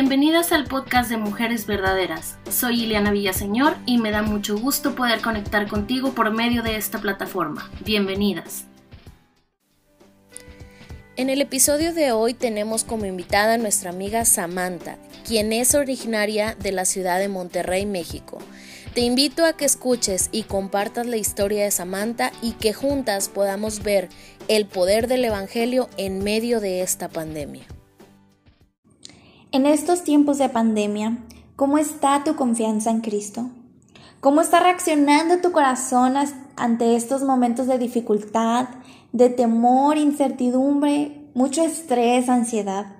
Bienvenidas al podcast de Mujeres Verdaderas. Soy Ileana Villaseñor y me da mucho gusto poder conectar contigo por medio de esta plataforma. Bienvenidas. En el episodio de hoy tenemos como invitada a nuestra amiga Samantha, quien es originaria de la ciudad de Monterrey, México. Te invito a que escuches y compartas la historia de Samantha y que juntas podamos ver el poder del Evangelio en medio de esta pandemia. En estos tiempos de pandemia, ¿cómo está tu confianza en Cristo? ¿Cómo está reaccionando tu corazón ante estos momentos de dificultad, de temor, incertidumbre, mucho estrés, ansiedad?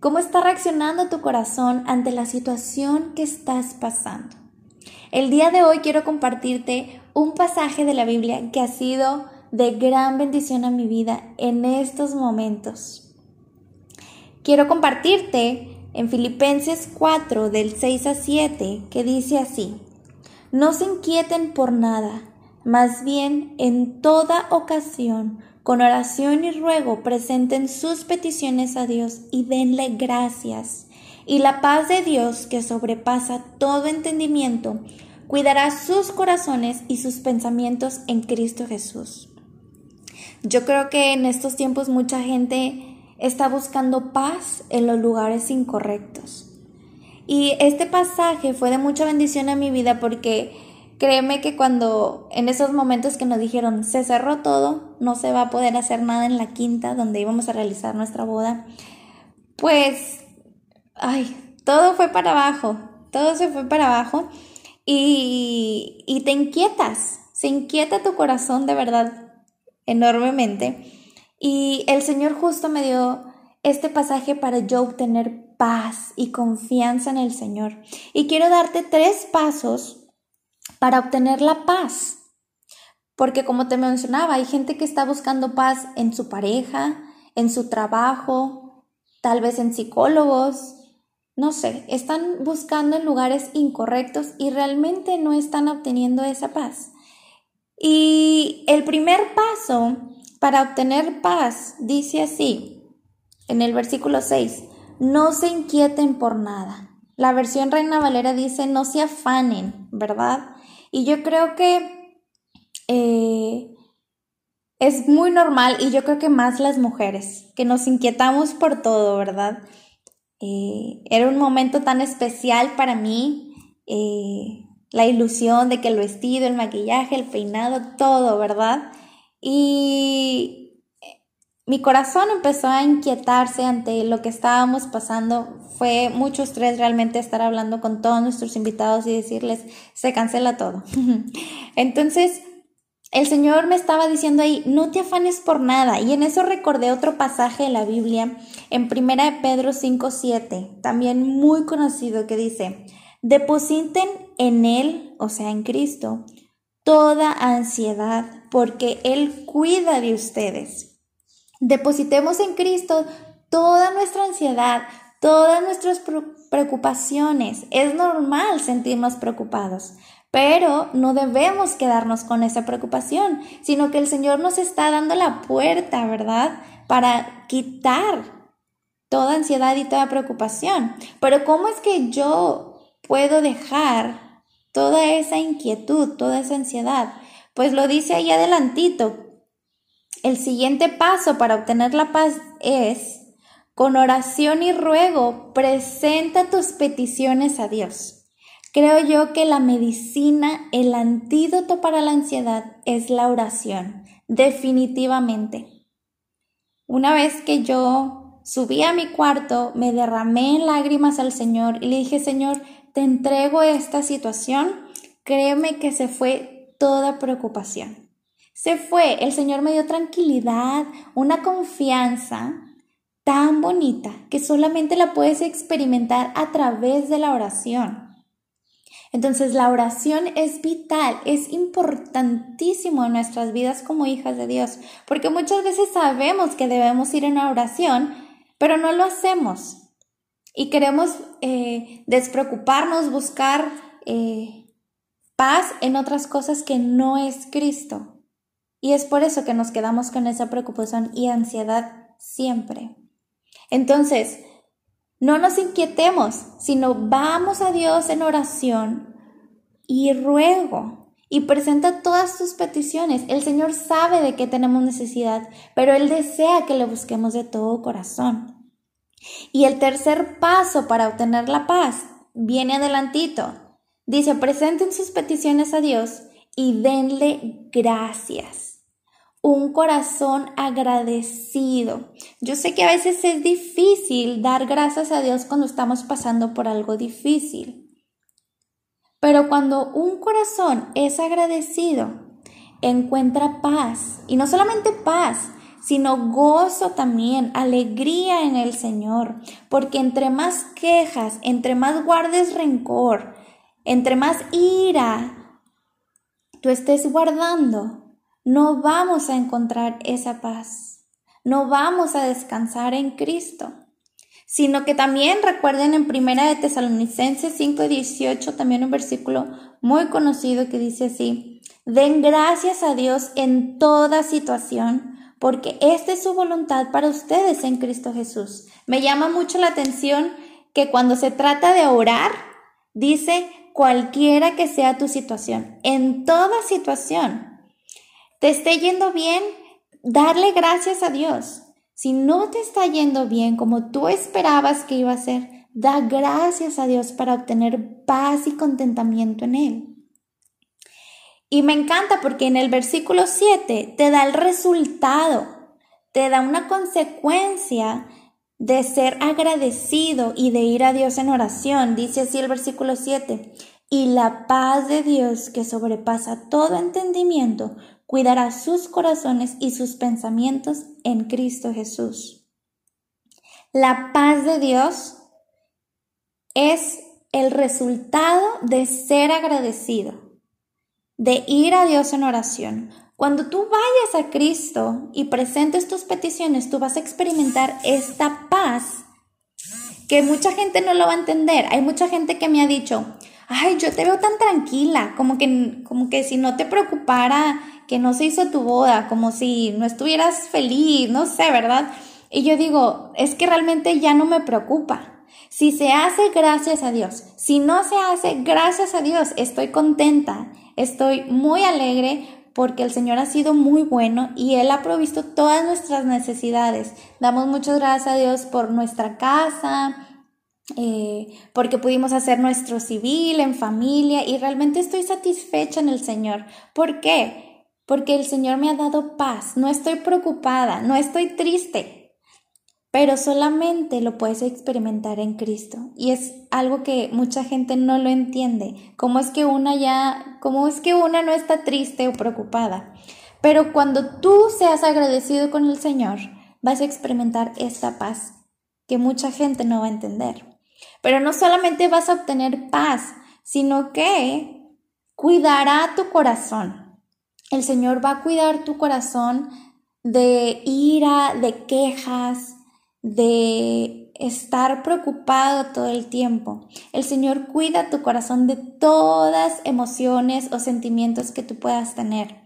¿Cómo está reaccionando tu corazón ante la situación que estás pasando? El día de hoy quiero compartirte un pasaje de la Biblia que ha sido de gran bendición a mi vida en estos momentos. Quiero compartirte en Filipenses 4 del 6 a 7 que dice así, no se inquieten por nada, más bien en toda ocasión, con oración y ruego, presenten sus peticiones a Dios y denle gracias. Y la paz de Dios, que sobrepasa todo entendimiento, cuidará sus corazones y sus pensamientos en Cristo Jesús. Yo creo que en estos tiempos mucha gente está buscando paz en los lugares incorrectos. Y este pasaje fue de mucha bendición a mi vida porque créeme que cuando en esos momentos que nos dijeron se cerró todo, no se va a poder hacer nada en la quinta donde íbamos a realizar nuestra boda, pues, ay, todo fue para abajo, todo se fue para abajo y, y te inquietas, se inquieta tu corazón de verdad enormemente y el Señor justo me dio este pasaje para yo obtener paz y confianza en el Señor. Y quiero darte tres pasos para obtener la paz. Porque como te mencionaba, hay gente que está buscando paz en su pareja, en su trabajo, tal vez en psicólogos, no sé, están buscando en lugares incorrectos y realmente no están obteniendo esa paz. Y el primer paso para obtener paz, dice así, en el versículo 6, no se inquieten por nada. La versión Reina Valera dice, no se afanen, ¿verdad? Y yo creo que eh, es muy normal y yo creo que más las mujeres, que nos inquietamos por todo, ¿verdad? Eh, era un momento tan especial para mí, eh, la ilusión de que el vestido, el maquillaje, el peinado, todo, ¿verdad? Y mi corazón empezó a inquietarse ante lo que estábamos pasando. Fue mucho estrés realmente estar hablando con todos nuestros invitados y decirles, se cancela todo. Entonces, el Señor me estaba diciendo ahí, no te afanes por nada. Y en eso recordé otro pasaje de la Biblia, en 1 de Pedro 5.7, también muy conocido, que dice, depositen en Él, o sea, en Cristo, toda ansiedad, porque Él cuida de ustedes. Depositemos en Cristo toda nuestra ansiedad, todas nuestras preocupaciones. Es normal sentirnos preocupados, pero no debemos quedarnos con esa preocupación, sino que el Señor nos está dando la puerta, ¿verdad? Para quitar toda ansiedad y toda preocupación. Pero ¿cómo es que yo puedo dejar toda esa inquietud, toda esa ansiedad? Pues lo dice ahí adelantito. El siguiente paso para obtener la paz es, con oración y ruego, presenta tus peticiones a Dios. Creo yo que la medicina, el antídoto para la ansiedad es la oración, definitivamente. Una vez que yo subí a mi cuarto, me derramé en lágrimas al Señor y le dije, Señor, te entrego esta situación, créeme que se fue toda preocupación. Se fue, el Señor me dio tranquilidad, una confianza tan bonita que solamente la puedes experimentar a través de la oración. Entonces la oración es vital, es importantísimo en nuestras vidas como hijas de Dios, porque muchas veces sabemos que debemos ir en oración, pero no lo hacemos y queremos eh, despreocuparnos, buscar eh, paz en otras cosas que no es Cristo. Y es por eso que nos quedamos con esa preocupación y ansiedad siempre. Entonces, No nos inquietemos, sino vamos a Dios en oración y ruego y presenta todas tus peticiones. El Señor sabe de qué tenemos necesidad, pero Él desea que le busquemos de todo corazón. Y el tercer paso para obtener la paz viene adelantito. Dice, presenten sus peticiones a Dios y denle gracias un corazón agradecido. Yo sé que a veces es difícil dar gracias a Dios cuando estamos pasando por algo difícil. Pero cuando un corazón es agradecido, encuentra paz. Y no solamente paz, sino gozo también, alegría en el Señor. Porque entre más quejas, entre más guardes rencor, entre más ira tú estés guardando, no vamos a encontrar esa paz, no vamos a descansar en Cristo, sino que también recuerden en Primera de Tesalonicenses 5:18 también un versículo muy conocido que dice así: Den gracias a Dios en toda situación, porque esta es su voluntad para ustedes en Cristo Jesús. Me llama mucho la atención que cuando se trata de orar, dice cualquiera que sea tu situación, en toda situación te esté yendo bien, darle gracias a Dios. Si no te está yendo bien como tú esperabas que iba a ser, da gracias a Dios para obtener paz y contentamiento en Él. Y me encanta porque en el versículo 7 te da el resultado, te da una consecuencia de ser agradecido y de ir a Dios en oración. Dice así el versículo 7, y la paz de Dios que sobrepasa todo entendimiento cuidará sus corazones y sus pensamientos en Cristo Jesús. La paz de Dios es el resultado de ser agradecido, de ir a Dios en oración. Cuando tú vayas a Cristo y presentes tus peticiones, tú vas a experimentar esta paz que mucha gente no lo va a entender. Hay mucha gente que me ha dicho, ay, yo te veo tan tranquila, como que, como que si no te preocupara que no se hizo tu boda, como si no estuvieras feliz, no sé, ¿verdad? Y yo digo, es que realmente ya no me preocupa. Si se hace, gracias a Dios. Si no se hace, gracias a Dios. Estoy contenta, estoy muy alegre porque el Señor ha sido muy bueno y Él ha provisto todas nuestras necesidades. Damos muchas gracias a Dios por nuestra casa, eh, porque pudimos hacer nuestro civil en familia y realmente estoy satisfecha en el Señor. ¿Por qué? porque el Señor me ha dado paz, no estoy preocupada, no estoy triste, pero solamente lo puedes experimentar en Cristo. Y es algo que mucha gente no lo entiende. ¿Cómo es que una ya, cómo es que una no está triste o preocupada? Pero cuando tú seas agradecido con el Señor, vas a experimentar esta paz que mucha gente no va a entender. Pero no solamente vas a obtener paz, sino que cuidará tu corazón. El Señor va a cuidar tu corazón de ira, de quejas, de estar preocupado todo el tiempo. El Señor cuida tu corazón de todas emociones o sentimientos que tú puedas tener.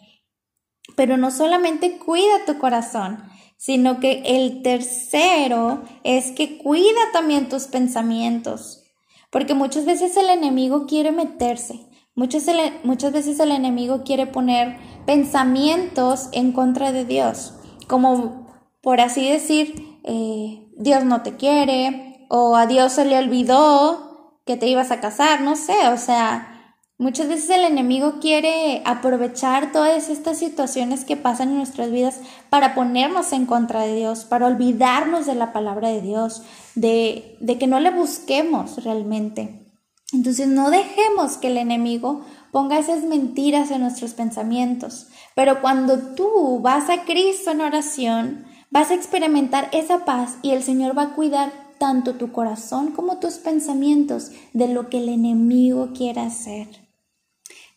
Pero no solamente cuida tu corazón, sino que el tercero es que cuida también tus pensamientos. Porque muchas veces el enemigo quiere meterse, muchas, muchas veces el enemigo quiere poner pensamientos en contra de Dios, como por así decir, eh, Dios no te quiere o a Dios se le olvidó que te ibas a casar, no sé, o sea, muchas veces el enemigo quiere aprovechar todas estas situaciones que pasan en nuestras vidas para ponernos en contra de Dios, para olvidarnos de la palabra de Dios, de, de que no le busquemos realmente. Entonces no dejemos que el enemigo ponga esas mentiras en nuestros pensamientos. Pero cuando tú vas a Cristo en oración, vas a experimentar esa paz y el Señor va a cuidar tanto tu corazón como tus pensamientos de lo que el enemigo quiera hacer.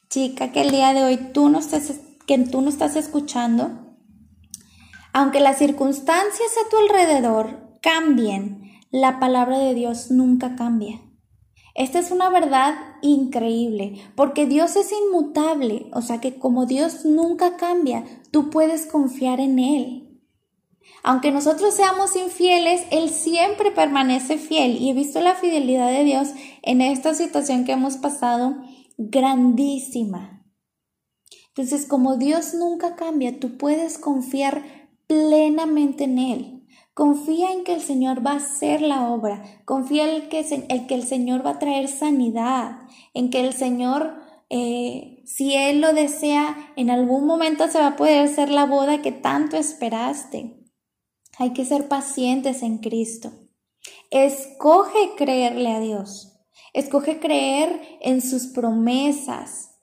Chica, que el día de hoy tú no estás, que tú no estás escuchando, aunque las circunstancias a tu alrededor cambien, la palabra de Dios nunca cambia. Esta es una verdad increíble, porque Dios es inmutable, o sea que como Dios nunca cambia, tú puedes confiar en Él. Aunque nosotros seamos infieles, Él siempre permanece fiel. Y he visto la fidelidad de Dios en esta situación que hemos pasado grandísima. Entonces, como Dios nunca cambia, tú puedes confiar plenamente en Él. Confía en que el Señor va a hacer la obra. Confía en que, que el Señor va a traer sanidad. En que el Señor, eh, si Él lo desea, en algún momento se va a poder hacer la boda que tanto esperaste. Hay que ser pacientes en Cristo. Escoge creerle a Dios. Escoge creer en sus promesas.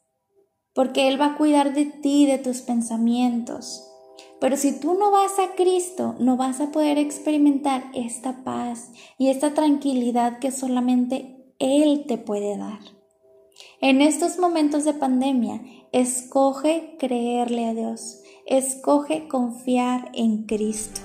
Porque Él va a cuidar de ti, de tus pensamientos. Pero si tú no vas a Cristo, no vas a poder experimentar esta paz y esta tranquilidad que solamente Él te puede dar. En estos momentos de pandemia, escoge creerle a Dios, escoge confiar en Cristo.